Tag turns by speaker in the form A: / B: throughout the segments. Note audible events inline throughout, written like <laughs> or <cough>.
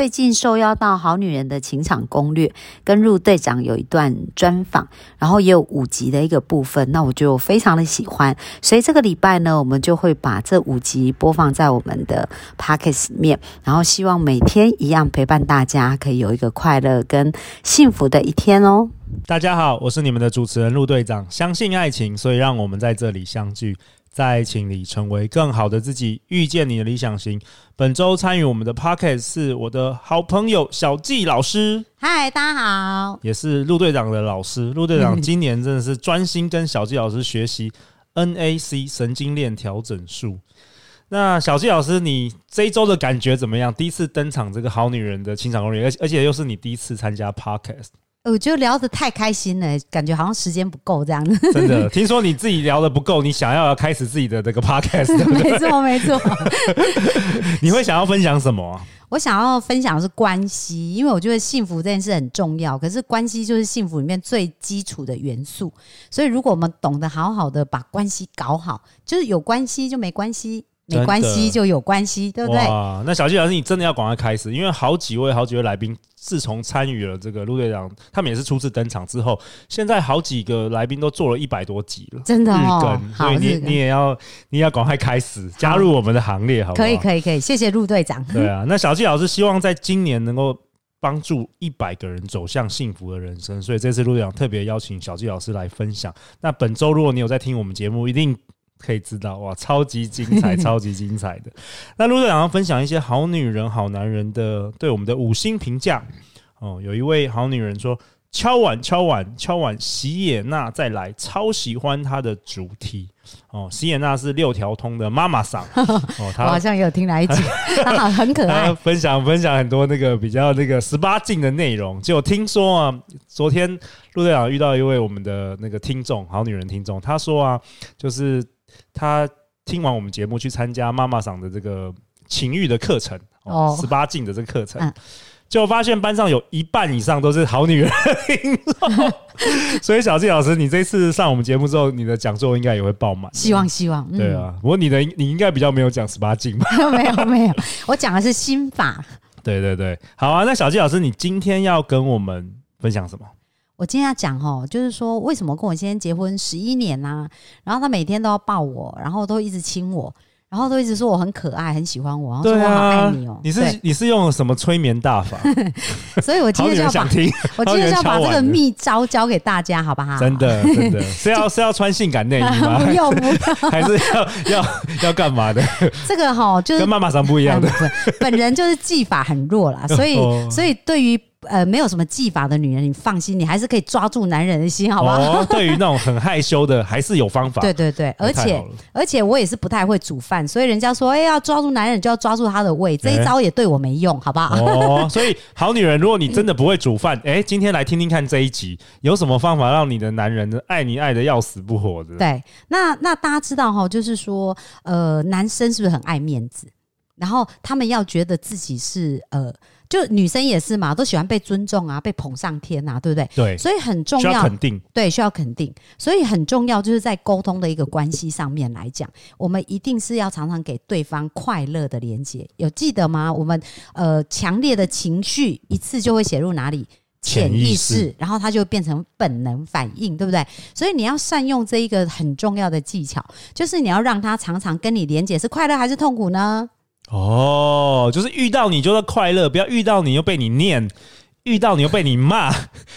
A: 最近受邀到《好女人的情场攻略》跟陆队长有一段专访，然后也有五集的一个部分，那我就非常的喜欢，所以这个礼拜呢，我们就会把这五集播放在我们的 p o c k e t 面，然后希望每天一样陪伴大家，可以有一个快乐跟幸福的一天哦。
B: 大家好，我是你们的主持人陆队长，相信爱情，所以让我们在这里相聚。在爱情里成为更好的自己，遇见你的理想型。本周参与我们的 p o c k e t 是我的好朋友小纪老师。
A: 嗨，大家好，
B: 也是陆队长的老师。陆队长今年真的是专心跟小纪老师学习 NAC 神经链调整术。那小纪老师，你这一周的感觉怎么样？第一次登场这个好女人的清场攻略，而而且又是你第一次参加 Podcast。
A: 我觉得聊得太开心了，感觉好像时间不够这样子。
B: 真的，听说你自己聊的不够，你想要要开始自己的这个 podcast，
A: 没错 <laughs> 没错。<laughs>
B: 你会想要分享什么？
A: 我想要分享的是关系，因为我觉得幸福这件事很重要。可是关系就是幸福里面最基础的元素，所以如果我们懂得好好的把关系搞好，就是有关系就没关系。没关系就有关系，对不对？哇，
B: 那小季老师，你真的要赶快开始，因为好几位、好几位来宾自从参与了这个陆队长，他们也是初次登场之后，现在好几个来宾都做了一百多集了，
A: 真的
B: 哦。所以你你也要你也要赶快开始加入我们的行列，好？
A: 可以可以可以，谢谢陆队长。
B: 对啊，那小季老师希望在今年能够帮助一百个人走向幸福的人生，所以这次陆队长特别邀请小季老师来分享。那本周如果你有在听我们节目，一定。可以知道哇，超级精彩，<laughs> 超级精彩的。那陆队长要分享一些好女人、好男人的对我们的五星评价哦。有一位好女人说：“敲碗，敲碗，敲碗，席野娜再来，超喜欢她的主题哦。”席野娜是六条通的妈妈嗓 <laughs>
A: 哦，她好像有听来一集，<laughs> 她很可爱，
B: 分享分享很多那个比较那个十八禁的内容。就听说啊，昨天陆队长遇到一位我们的那个听众，好女人听众，她说啊，就是。他听完我们节目，去参加妈妈桑的这个情欲的课程哦，十八禁的这个课程，就发现班上有一半以上都是好女人。<laughs> 所以小季老师，你这次上我们节目之后，你的讲座应该也会爆满。
A: 希望希望，
B: 对啊。不过你的你应该比较没有讲十八禁吧？
A: 没有没有，<laughs> 我讲的是心法。
B: 对对对，好啊。那小季老师，你今天要跟我们分享什么？
A: 我今天要讲哦，就是说为什么跟我先生结婚十一年呐，然后他每天都要抱我，然后都一直亲我，然后都一直说我很可爱，很喜欢我，然后说我好爱你哦。
B: 你是你是用什么催眠大法？<laughs>
A: 所以我今天就要把我今天就要把这个秘招教给大家，好不好？
B: 真的真的 <laughs> 是要是要穿性感内衣吗？
A: 不 <laughs> 用不用，
B: 还是要要要干嘛的？
A: 这个哈就是
B: 跟妈妈上不一样的，
A: 本人就是技法很弱啦，所以所以对于。呃，没有什么技法的女人，你放心，你还是可以抓住男人的心，好不好？
B: 对于那种很害羞的，还是有方法。
A: 对对对，而且而且我也是不太会煮饭，所以人家说，哎，要抓住男人就要抓住他的胃，这一招也对我没用，好不好？
B: 哦，所以好女人，如果你真的不会煮饭，<laughs> 哎，今天来听听看这一集，有什么方法让你的男人爱你爱的要死不活的？
A: 对，那那大家知道哈，就是说，呃，男生是不是很爱面子？然后他们要觉得自己是呃。就女生也是嘛，都喜欢被尊重啊，被捧上天啊，对不对？
B: 对，
A: 所以很重要，
B: 肯定
A: 对，需要肯定，所以很重要，就是在沟通的一个关系上面来讲，我们一定是要常常给对方快乐的连接。有记得吗？我们呃，强烈的情绪一次就会写入哪里？潜意识，然后它就变成本能反应，对不对？所以你要善用这一个很重要的技巧，就是你要让他常常跟你连接，是快乐还是痛苦呢？
B: 哦，就是遇到你就是快乐，不要遇到你又被你念，遇到你又被你骂，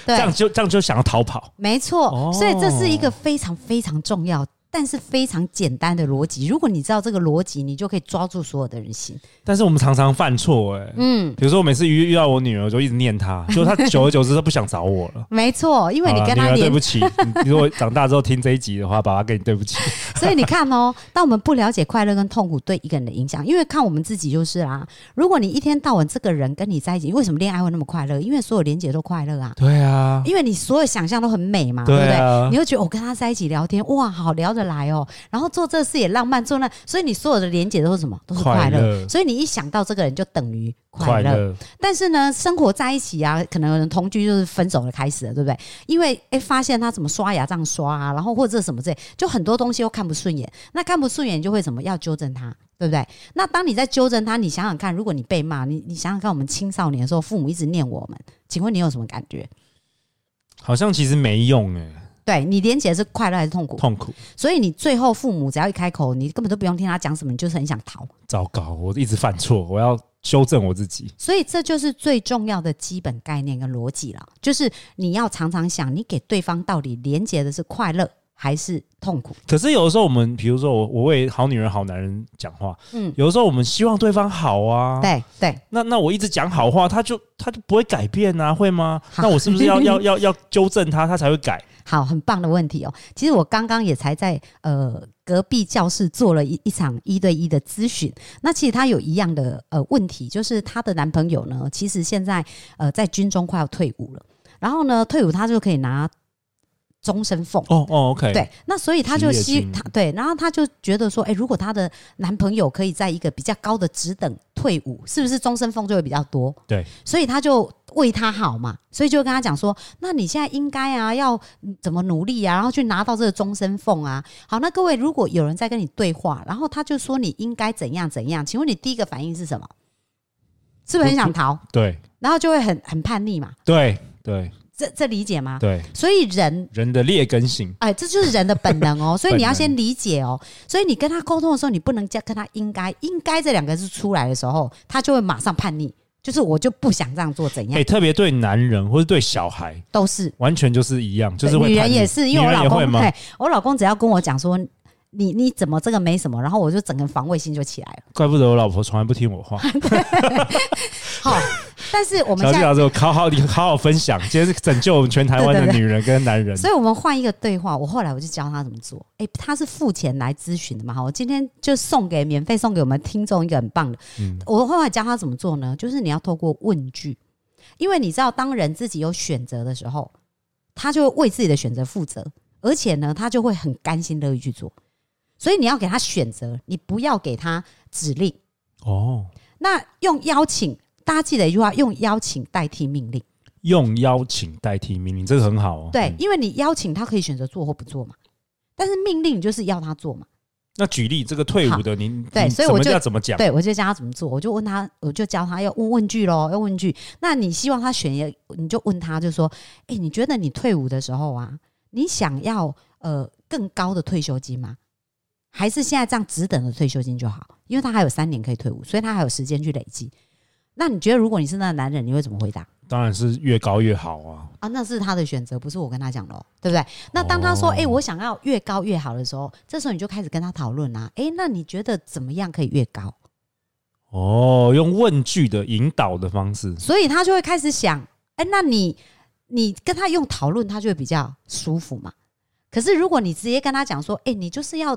B: 这样就这样就想要逃跑。
A: 没错，所以这是一个非常非常重要。但是非常简单的逻辑，如果你知道这个逻辑，你就可以抓住所有的人心。
B: 但是我们常常犯错，哎，嗯，比如说我每次遇遇到我女儿，就一直念她，<laughs> 就她久而久之她不想找我了。
A: 没错，因为你跟她
B: 对不起。你如果长大之后听这一集的话，爸爸跟你对不起。<laughs>
A: 所以你看哦，当我们不了解快乐跟痛苦对一个人的影响，因为看我们自己就是啦。如果你一天到晚这个人跟你在一起，为什么恋爱会那么快乐？因为所有连接都快乐啊。
B: 对啊，
A: 因为你所有想象都很美嘛，对不对？你会觉得我跟他在一起聊天，哇，好聊着。得来哦，然后做这事也浪漫，做那，所以你所有的连接都是什么？都是快乐。所以你一想到这个人，就等于快
B: 快
A: 乐。但是呢，生活在一起啊，可能有人同居就是分手的开始了，对不对？因为诶发现他怎么刷牙这样刷啊，然后或者什么之类，就很多东西都看不顺眼。那看不顺眼就会什么要纠正他，对不对？那当你在纠正他，你想想看，如果你被骂，你你想想看，我们青少年的时候，父母一直念我们，请问你有什么感觉？
B: 好像其实没用哎，
A: 对你连结是快乐还是痛苦？
B: 痛苦，
A: 所以你最后父母只要一开口，你根本都不用听他讲什么，你就是很想逃。
B: 糟糕，我一直犯错，我要修正我自己。
A: 所以这就是最重要的基本概念跟逻辑了，就是你要常常想，你给对方到底连接的是快乐还是痛苦？
B: 可是有的时候，我们比如说我我为好女人、好男人讲话，
A: 嗯，
B: 有的时候我们希望对方好啊，
A: 对对，
B: 那那我一直讲好话，他就他就不会改变啊，会吗？那我是不是要 <laughs> 要要要纠正他，他才会改？
A: 好，很棒的问题哦。其实我刚刚也才在呃隔壁教室做了一一场一对一的咨询。那其实她有一样的呃问题，就是她的男朋友呢，其实现在呃在军中快要退伍了，然后呢退伍他就可以拿终身俸。
B: 哦哦，OK，
A: 对，那所以她就希她对，然后她就觉得说，哎、如果她的男朋友可以在一个比较高的职等退伍，是不是终身俸就会比较多？
B: 对，
A: 所以她就为他好嘛，所以就跟他讲说，那你现在应该啊，要嗯怎么努力啊，然后去拿到这个终身俸啊。好，那各位如果有人在跟你对话，然后他就说你应该怎样怎样，请问你第一个反应是什么？是不是很想逃？
B: 对
A: 然后就会很很叛逆嘛？
B: 对对
A: 这这理解吗？
B: 对，
A: 所以人
B: 人的劣根性，
A: 哎，这就是人的本能哦，<laughs> 所以你要先理解哦。所以你跟他沟通的时候，你不能叫跟他应该应该这两个字出来的时候，他就会马上叛逆，就是我就不想这样做，怎样、
B: 哎，特别对男人或者对小孩，
A: 都是。
B: 完全就是一样，就是
A: 女人也是，因为我老公，
B: 女人也会吗？
A: 嘿，我老公只要跟我讲说你你怎么这个没什么，然后我就整个防卫心就起来了。
B: 怪不得我老婆从来不听我话。<laughs> <laughs>
A: 好，但是我们
B: 小纪
A: 现在，
B: 老师，好好你好好分享，<laughs> 今天是拯救我们全台湾的女人跟男人。
A: 所以我们换一个对话。我后来我就教他怎么做。诶，他是付钱来咨询的嘛，哈，我今天就送给免费送给我们听众一个很棒的。
B: 嗯
A: 我后来教他怎么做呢？就是你要透过问句，因为你知道，当人自己有选择的时候，他就会为自己的选择负责，而且呢，他就会很甘心乐意去做。所以你要给他选择，你不要给他指令。
B: 哦，
A: 那用邀请，大家记得一句话：用邀请代替命令。
B: 用邀请代替命令，这个很好哦。
A: 对
B: 嗯，
A: 因为你邀请他可以选择做或不做嘛，但是命令你就是要他做嘛。
B: 那举例这个退伍的，您
A: 对所以我就
B: 要怎么讲？
A: 对，我就教他怎么做，我就问他，我就教他要问问句喽，要问句。那你希望他选一个，你就问他，就说：哎、你觉得你退伍的时候啊，你想要呃更高的退休金吗？还是现在这样只等的退休金就好？因为他还有三年可以退伍，所以他还有时间去累积。那你觉得，如果你是那个男人，你会怎么回答？
B: 当然是越高越好啊。
A: 啊，那是他的选择，不是我跟他讲的哦，对不对？那当他说“
B: 哦
A: 哎、我想要越高越好”的时候，这时候你就开始跟他讨论啦。哎、那你觉得怎么样可以越高？
B: 哦，用问句的引导的方式，
A: 所以他就会开始想，哎、那你你跟他用讨论，他就会比较舒服嘛。可是如果你直接跟他讲说，哎、你就是要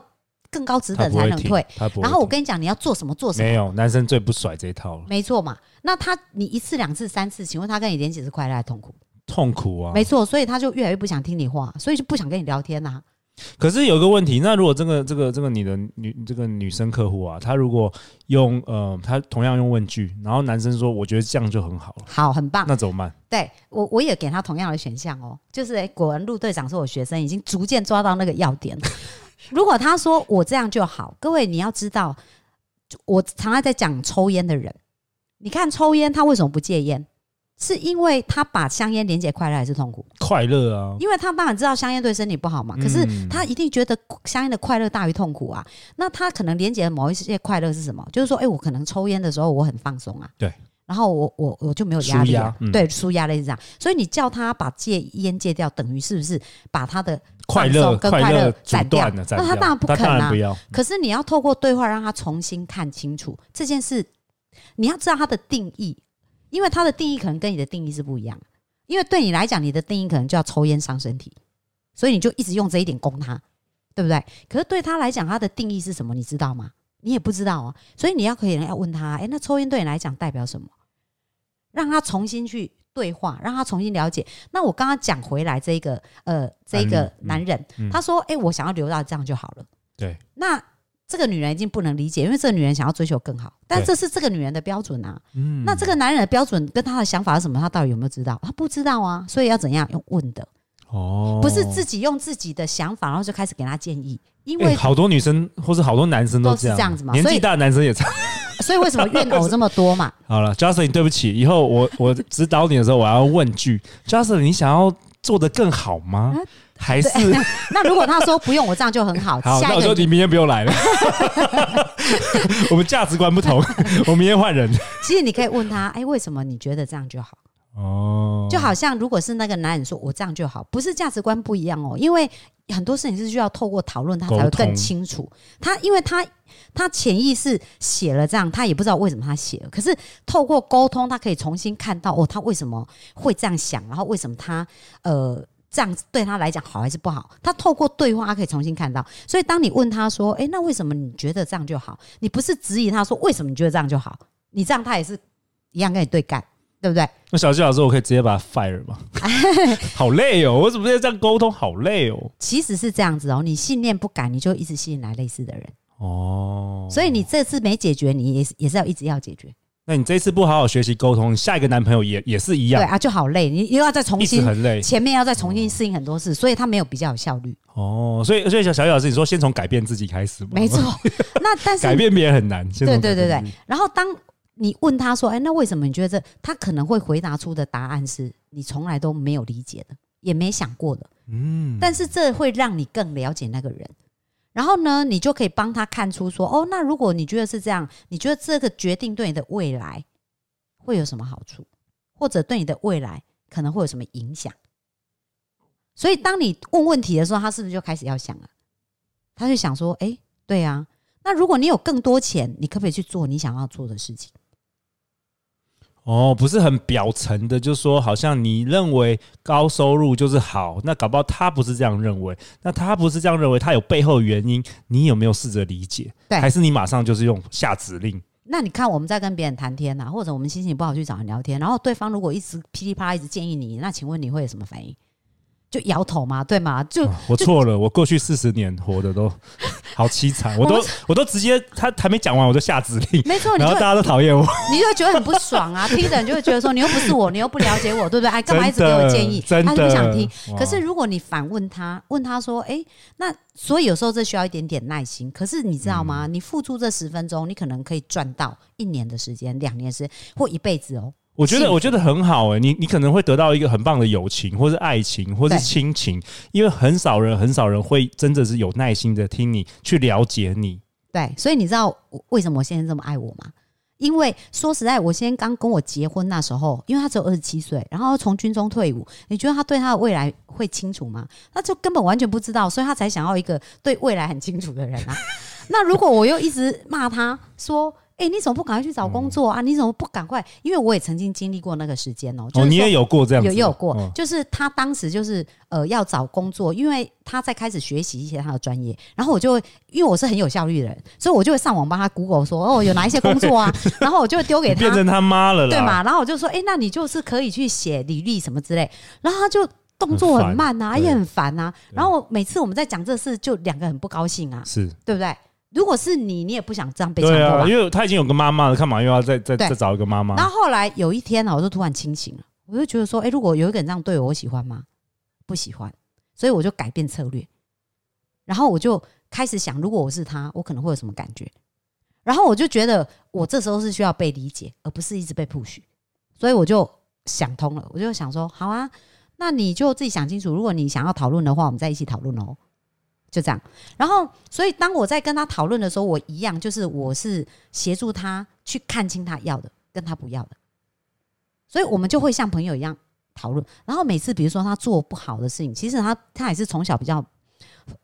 A: 更高职等才能退。然后我跟你讲你要做什么做什么，
B: 没有男生最不甩这一套了，
A: 没错嘛。那他你一次两次三次，请问他跟你连几次快乐还痛苦？
B: 痛苦啊。
A: 没错，所以他就越来越不想听你话，所以就不想跟你聊天呐、
B: 可是有个问题，那如果这个这个这个你的女这个女生客户啊，她如果用呃，她同样用问句，然后男生说我觉得这样就很好了，
A: 好，很棒。
B: 那怎么办？
A: 对我，我也给他同样的选项哦，就是诶果然陆队长是我学生，已经逐渐抓到那个要点了。<laughs> 如果他说我这样就好，各位你要知道，我常常在讲抽烟的人，你看抽烟他为什么不戒烟？是因为他把香烟连接快乐还是痛苦？
B: 快乐啊，
A: 因为他当然知道香烟对身体不好嘛，可是
B: 嗯
A: 他一定觉得香烟的快乐大于痛苦啊。那他可能连接的某一些快乐是什么？就是说，哎、我可能抽烟的时候我很放松啊，
B: 对，
A: 然后我我我就没有压力、啊
B: 舒压，嗯
A: 对，舒压类是这样。所以你叫他把戒烟戒掉，等于是不是把他的
B: 快乐
A: 跟快乐斩掉
B: 断了，
A: 那他当然不肯啊。可是你要透过对话让他重新看清楚这件事，你要知道他的定义，因为他的定义可能跟你的定义是不一样。因为对你来讲，你的定义可能就要抽烟伤身体，所以你就一直用这一点攻他，对不对？可是对他来讲，他的定义是什么？你知道吗？你也不知道啊。所以你要可以要问他，诶，那抽烟对你来讲代表什么？让他重新去对话，让他重新了解。那我刚刚讲回来这个呃这个男人，
B: 嗯
A: 他说：“哎、我想要留到这样就好了。”
B: 对，
A: 那这个女人已经不能理解，因为这个女人想要追求更好，但这是这个女人的标准啊。
B: 嗯
A: 那这个男人的标准跟他的想法是什么？他到底有没有知道？他不知道啊，所以要怎样用问的，
B: 哦，
A: 不是自己用自己的想法，然后就开始给他建议。因
B: 哎
A: 为
B: 好多女生或是好多男生
A: 都
B: 这样，
A: 是这样子嘛
B: 年纪大的男生也这样。
A: 所以 <laughs> 为什么怨偶这么多嘛？<laughs>
B: 好了，Justin，对不起，以后我我指导你的时候，我要问句，Justin，你想要做的更好吗？
A: 啊
B: 还是 <laughs>
A: 那如果他说不用，我这样就很好，
B: 好？那
A: 下一个
B: 我说你明天不用来了，我们价值观不同，我明天换人。
A: 其实你可以问他，哎，为什么你觉得这样就好？
B: 哦，
A: 就好像如果是那个男人说我这样就好，不是价值观不一样哦，因为很多事情是需要透过讨论，他才会更清楚。他因为他他潜意识写了这样，他也不知道为什么他写了，可是透过沟通，他可以重新看到哦，他为什么会这样想，然后为什么他呃。这样对他来讲好还是不好？他透过对话，他可以重新看到。所以，当你问他说：“诶，那为什么你觉得这样就好？”你不是质疑他说为什么你觉得这样就好？你这样他也是一样跟你对干，对不对？
B: 那小纪老师，我可以直接把他 fire 吗？<laughs> 好累哦，我怎么在这样沟通？好累哦。
A: 其实是这样子哦，你信念不改，你就一直吸引来类似的人。
B: 哦，
A: 所以你这次没解决，你也是也是要一直要解决。
B: 那你这次不好好学习沟通，你下一个男朋友也也是一样，
A: 对啊，就好累，你又要再重新
B: 很累。
A: 前面要再重新适应很多事，所以他没有比较有效率。
B: 哦，所以所以小小纪老师，你说先从改变自己开始吗？
A: 没错，那但是 <laughs>
B: 改变别人很难。
A: 对对对对然后当你问他说：“哎，那为什么你觉得这？”他可能会回答出的答案是你从来都没有理解的，也没想过的。
B: 嗯，
A: 但是这会让你更了解那个人。然后呢，你就可以帮他看出说：“哦，那如果你觉得是这样，你觉得这个决定对你的未来会有什么好处，或者对你的未来可能会有什么影响？”所以，当你问问题的时候，他是不是就开始要想了？他就想说：“哎，对啊，那如果你有更多钱，你可不可以去做你想要做的事情？”
B: 哦，不是很表层的，就是说好像你认为高收入就是好，那搞不好他不是这样认为，那他不是这样认为，他有背后的原因，你有没有试着理解？
A: 对
B: 还是你马上就是用下指令？
A: 那你看，我们在跟别人谈天呐、或者我们心情不好去找人聊天，然后对方如果一直噼里啪啦一直建议你，那请问你会有什么反应？就摇头嘛？对吗？就
B: 啊我错了，我过去四十年活的都 <laughs> 好凄惨，我都
A: 我
B: 我都直接他还没讲完我就下指令，
A: 没错，
B: 然后大家都讨厌我，
A: 你就会觉得很不爽啊！<laughs> 听的人就会觉得说，你又不是我，你又不了解我，对不对？哎，干嘛一直给我建议？
B: 真的
A: 他就不想听。可是如果你反问他，问他说：“哎、那所以有时候这需要一点点耐心。可是你知道
B: 嗯
A: 吗？你付出这十分钟，你可能可以赚到一年的时间、两年的时间或一辈子哦。
B: 我觉得我觉得很好哎、你你可能会得到一个很棒的友情，或是爱情，或是亲情，因为很少人很少人会真的是有耐心的听你去了解你。
A: 对，所以你知道为什么我现在这么爱我吗？因为说实在，我先刚跟我结婚那时候，因为他只有二十七岁，然后从军中退伍，你觉得他对他的未来会清楚吗？他就根本完全不知道，所以他才想要一个对未来很清楚的人啊。<laughs> 那如果我又一直骂他说：“哎、你怎么不赶快去找工作啊？你怎么不赶快？”因为我也曾经经历过那个时间哦、就
B: 哦，
A: 是说
B: 你也有过这样子，
A: 有也有过，
B: 嗯
A: 就是他当时就是呃要找工作，因为他在开始学习一些他的专业，然后我就会因为我是很有效率的人，所以我就会上网帮他 Google 说哦有哪一些工作啊，<laughs> 然后我就会丢给他，
B: 你变成他妈了啦，
A: 对嘛？然后我就说哎、那你就是可以去写履历什么之类，然后他就。动作很慢啊，
B: 很
A: 也很烦啊。然后每次我们在讲这事，就两个很不高兴啊，
B: 是，
A: 对不对？如果是你，你也不想这样被强
B: 对
A: 迫吧
B: 啊，因为他已经有个妈妈了，干嘛又要再再
A: 对
B: 再找一个妈妈？
A: 然后后来有一天呢，我就突然清醒了，我就觉得说，哎、如果有一个人这样对我，我喜欢吗？不喜欢，所以我就改变策略，然后我就开始想，如果我是他，我可能会有什么感觉？然后我就觉得，我这时候是需要被理解，而不是一直被 push，所以我就想通了，我就想说，好啊，那你就自己想清楚，如果你想要讨论的话，我们再一起讨论哦。就这样，然后，所以当我在跟他讨论的时候，我一样就是我是协助他去看清他要的跟他不要的，所以我们就会像朋友一样讨论。然后每次比如说他做不好的事情，其实他他也是从小比较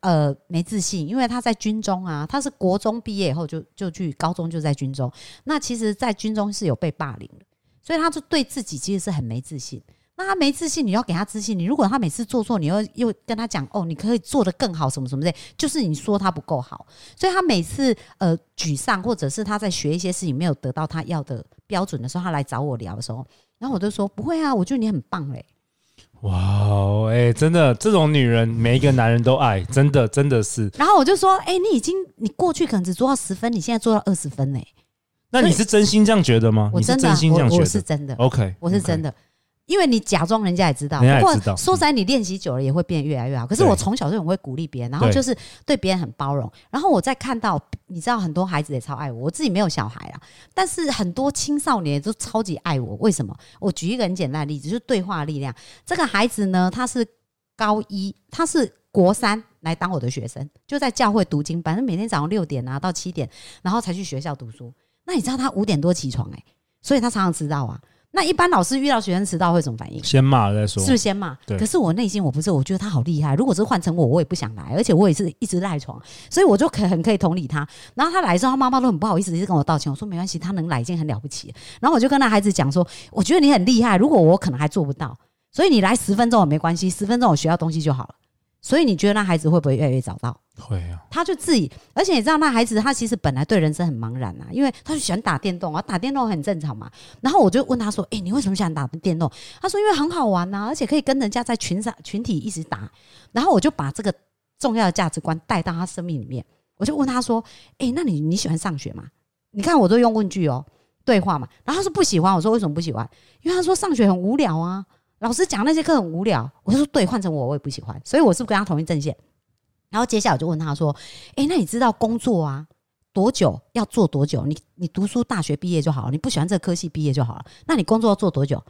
A: 呃没自信，因为他在军中啊，他是国中毕业以后就就去高中就在军中，那其实，在军中是有被霸凌的，所以他就对自己其实是很没自信。那他没自信，你要给他自信。你如果他每次做错，你又又跟他讲哦，你可以做得更好，什么什么的，就是你说他不够好，所以他每次呃沮丧，或者是他在学一些事情没有得到他要的标准的时候，他来找我聊的时候，然后我就说不会啊，我觉得你很棒嘞。
B: 哇哦，哎、真的，这种女人每一个男人都爱，真的，真的是。
A: 然后我就说，哎、你已经你过去可能只做到十分，你现在做到二十分嘞。
B: 那你是真心这样觉得吗？你是
A: 我真的啊、
B: 真心这样觉
A: 我我是
B: 得
A: 真的。
B: ？OK，
A: 我是真
B: 的。
A: 的，因为你假装人家也知道，不过说实在，你练习久了也会变得越来越好。可是我从小就很会鼓励别人，然后就是对别人很包容。然后我在看到，你知道很多孩子也超爱我，我自己没有小孩啊，但是很多青少年都超级爱我。为什么？我举一个很简单的例子，就是对话的力量。这个孩子呢，他是高一，他是国三来当我的学生，就在教会读经班，他每天早上六点啊到七点，然后才去学校读书。那你知道他五点多起床哎、所以他常常迟到啊。那一般老师遇到学生迟到会怎么反应？
B: 先骂了再说
A: 是不。是先骂？
B: 对
A: 可是我内心我不是，我觉得他好厉害。如果是换成我，我也不想来，而且我也是一直赖床，所以我就可很可以同理他。然后他来的时候，他妈妈都很不好意思，一直跟我道歉。我说没关系，他能来已经很了不起了。然后我就跟那孩子讲说，我觉得你很厉害，如果我可能还做不到，所以你来十分钟也没关系，十分钟我学到东西就好了。所以你觉得那孩子会不会越来越早到？
B: 会啊，
A: 他就自己，而且你知道那孩子他其实本来对人生很茫然啊，因为他就喜欢打电动啊，打电动很正常嘛。然后我就问他说：“诶，你为什么喜欢打电动？”他说：“因为很好玩呐、而且可以跟人家在群上群体一直打。”然后我就把这个重要的价值观带到他生命里面，我就问他说：“诶，那你你喜欢上学吗？”你看我都用问句哦，对话嘛。然后他说不喜欢，我说为什么不喜欢？因为他说上学很无聊啊，老师讲那些课很无聊。我就说对，换成我我也不喜欢，所以我是不是跟他同一阵线？然后接下来我就问他说：“诶，那你知道工作啊多久要做多久？你你读书大学毕业就好了，你不喜欢这个科系毕业就好了。那你工作要做多久？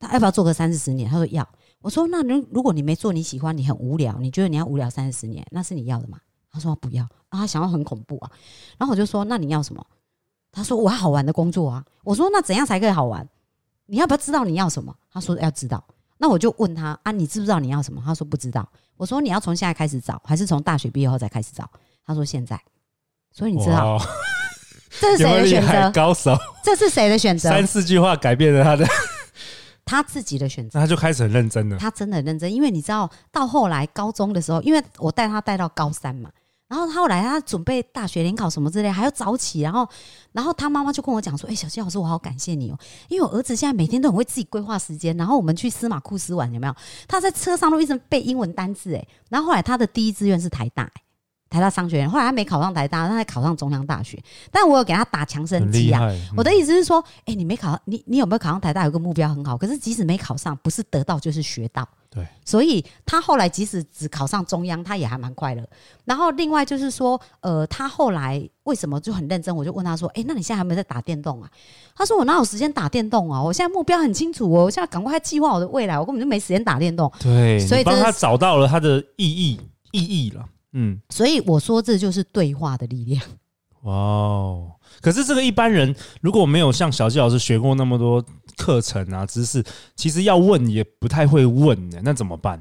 A: 他要不要做个三四十年？他说要。我说那如如果你没做你喜欢，你很无聊，你觉得你要无聊三四十年，那是你要的吗？他说不要啊，他想要很恐怖啊。然后我就说那你要什么？他说我要好玩的工作啊。我说那怎样才可以好玩？你要不要知道你要什么？他说要知道。那我就问他啊，你知不知道你要什么？他说不知道。我说你要从现在开始找，还是从大学毕业后再开始找？他说现在。所以你知道 <laughs> 这是谁的选择？
B: 高手？
A: 这是谁的选择？
B: 三四句话改变了他的，<laughs>
A: 他自己的选择。
B: 那他就开始很认真了。
A: 他真的很认真，因为你知道，到后来高中的时候，因为我带他带到高三嘛，然后他后来他准备大学联考什么之类，还要早起，然后，然后他妈妈就跟我讲说：“哎、小溪老师，我好感谢你哦，因为我儿子现在每天都很会自己规划时间，然后我们去司马库斯玩，有没有？他在车上都一直背英文单字，哎，然后后来他的第一志愿是台大、台大商学院，后来他没考上台大，他还考上中央大学，但我有给他打强身剂啊，我的意思是说，哎、你没考上，你你有没有考上台大？有个目标很好，可是即使没考上，不是得到就是学到。
B: 对，
A: 所以他后来即使只考上中央，他也还蛮快乐。然后另外就是说，呃，他后来为什么就很认真？我就问他说，哎、那你现在还有没有在打电动啊？他说我哪有时间打电动啊？我现在目标很清楚哦，我现在赶快计划我的未来，我根本就没时间打电动。
B: 对，
A: 所以帮
B: 他找到了他的意义意义了。嗯，
A: 所以我说这就是对话的力量。
B: 哇哦！可是这个一般人如果没有像小纪老师学过那么多课程啊知识，其实要问也不太会问呢，那怎么办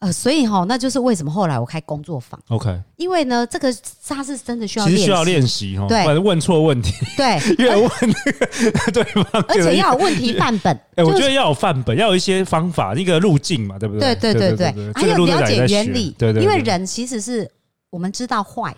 A: 呃，所以哈，那就是为什么后来我开工作坊
B: ，？OK，
A: 因为呢，这个他是真的需要练习，
B: 其实需要练习哈，不
A: 对
B: 然问错问题，
A: 对，
B: 越问那个 <laughs> 对方，
A: 而且要有问题范本。<laughs>
B: 哎，我
A: 就是
B: 觉得要有范本，要有一些方法，一个路径嘛，对不
A: 对
B: 对？
A: 对对对，还有
B: 这个路队
A: 了解原理，
B: 对对，对
A: 因为人其实是我们知道坏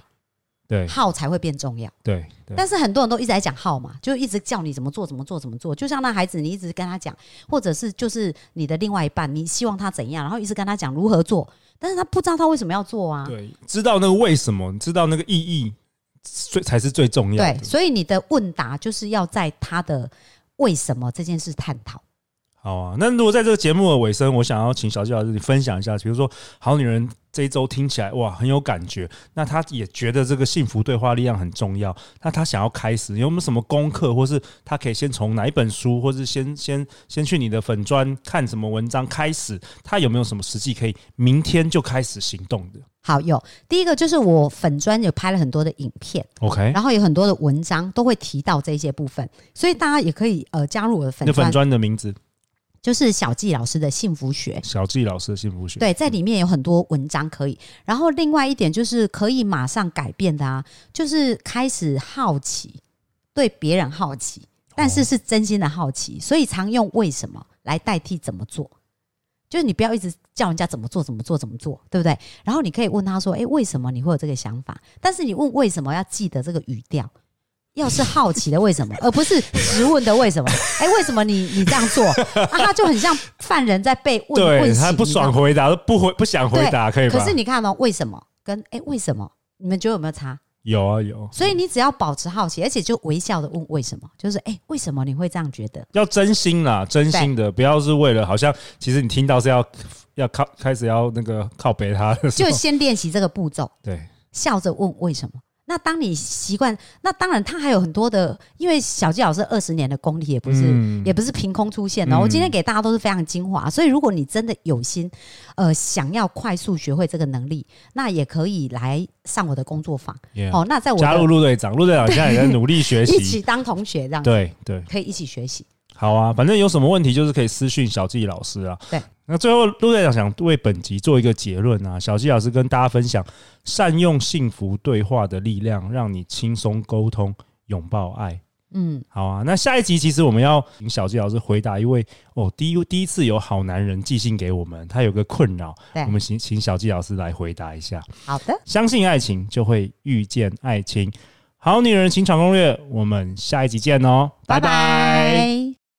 B: 对
A: 号才会变重要，
B: 对对，
A: 但是很多人都一直在讲号嘛，就一直叫你怎么做怎么做怎么做，就像那孩子，你一直跟他讲，或者是就是你的另外一半，你希望他怎样，然后一直跟他讲如何做，但是他不知道他为什么要做啊。
B: 对，知道那个为什么，知道那个意义，最才是最重要的
A: 对，
B: 的。
A: 所以你的问答就是要在他的为什么这件事探讨。
B: 好啊，那如果在这个节目的尾声，我想要请小纪老师你分享一下，比如说《好女人》这一周听起来哇很有感觉，那她也觉得这个幸福对话力量很重要，那她想要开始，有没有什么功课，或是她可以先从哪一本书，或是先 <laughs> 先先去你的粉砖看什么文章开始，她有没有什么实际可以明天就开始行动的？
A: 好，有。第一个就是我粉砖有拍了很多的影片
B: ，？OK，
A: 然后有很多的文章都会提到这些部分，所以大家也可以呃加入我的粉
B: 砖的名字
A: 就是小纪老师的幸福学。
B: 小纪老师的幸福学，
A: 对，在里面有很多文章可以。然后另外一点就是可以马上改变的啊，就是开始好奇，对别人好奇，但是是真心的好奇，所以常用为什么来代替怎么做。就是你不要一直叫人家怎么做怎么做怎么做，对不对？然后你可以问他说：“诶，为什么你会有这个想法？”但是你问为什么要记得这个语调，要是好奇的为什么，而不是直问的为什么？<laughs> 哎、为什么你你这样做啊？他就很像犯人在被问
B: 对
A: 问
B: 他不爽回答，都不回不想回答，可以吧？
A: 可是你看哦，为什么跟哎、为什么？你们觉得有没有差？
B: 有啊有，
A: 所以你只要保持好奇，而且就微笑的问为什么，就是哎、为什么你会这样觉得？
B: 要真心啦，真心的，不要是为了好像其实你听到是要要靠开始要那个靠背他的时
A: 就
B: 候，
A: 先练习这个步骤，
B: 对
A: 笑着问为什么。那当你习惯，那当然他还有很多的，因为小纪老师二十年的功力也不是、
B: 嗯
A: 也不是凭空出现的。
B: 嗯
A: 我今天给大家都是非常精华，所以如果你真的有心，呃，想要快速学会这个能力，那也可以来上我的工作坊哦。那在我
B: 加入陆队长，<laughs> 陆队长现在也在努力学习
A: 一起，当同学这样，
B: 对对，
A: 可以一起学习。
B: 好啊，反正有什么问题就是可以私讯小纪老师啊。
A: 对，
B: 那最后陆队长想为本集做一个结论啊，小纪老师跟大家分享，善用幸福对话的力量，让你轻松沟通，拥抱爱。
A: 嗯，
B: 好啊，那下一集其实我们要请小纪老师回答一位哦，第一第一次有好男人寄信给我们，他有个困扰，我们请请小纪老师来回答一下。
A: 好的，
B: 相信爱情，就会遇见爱情。好女人情场攻略，我们下一集见哦，
A: 拜拜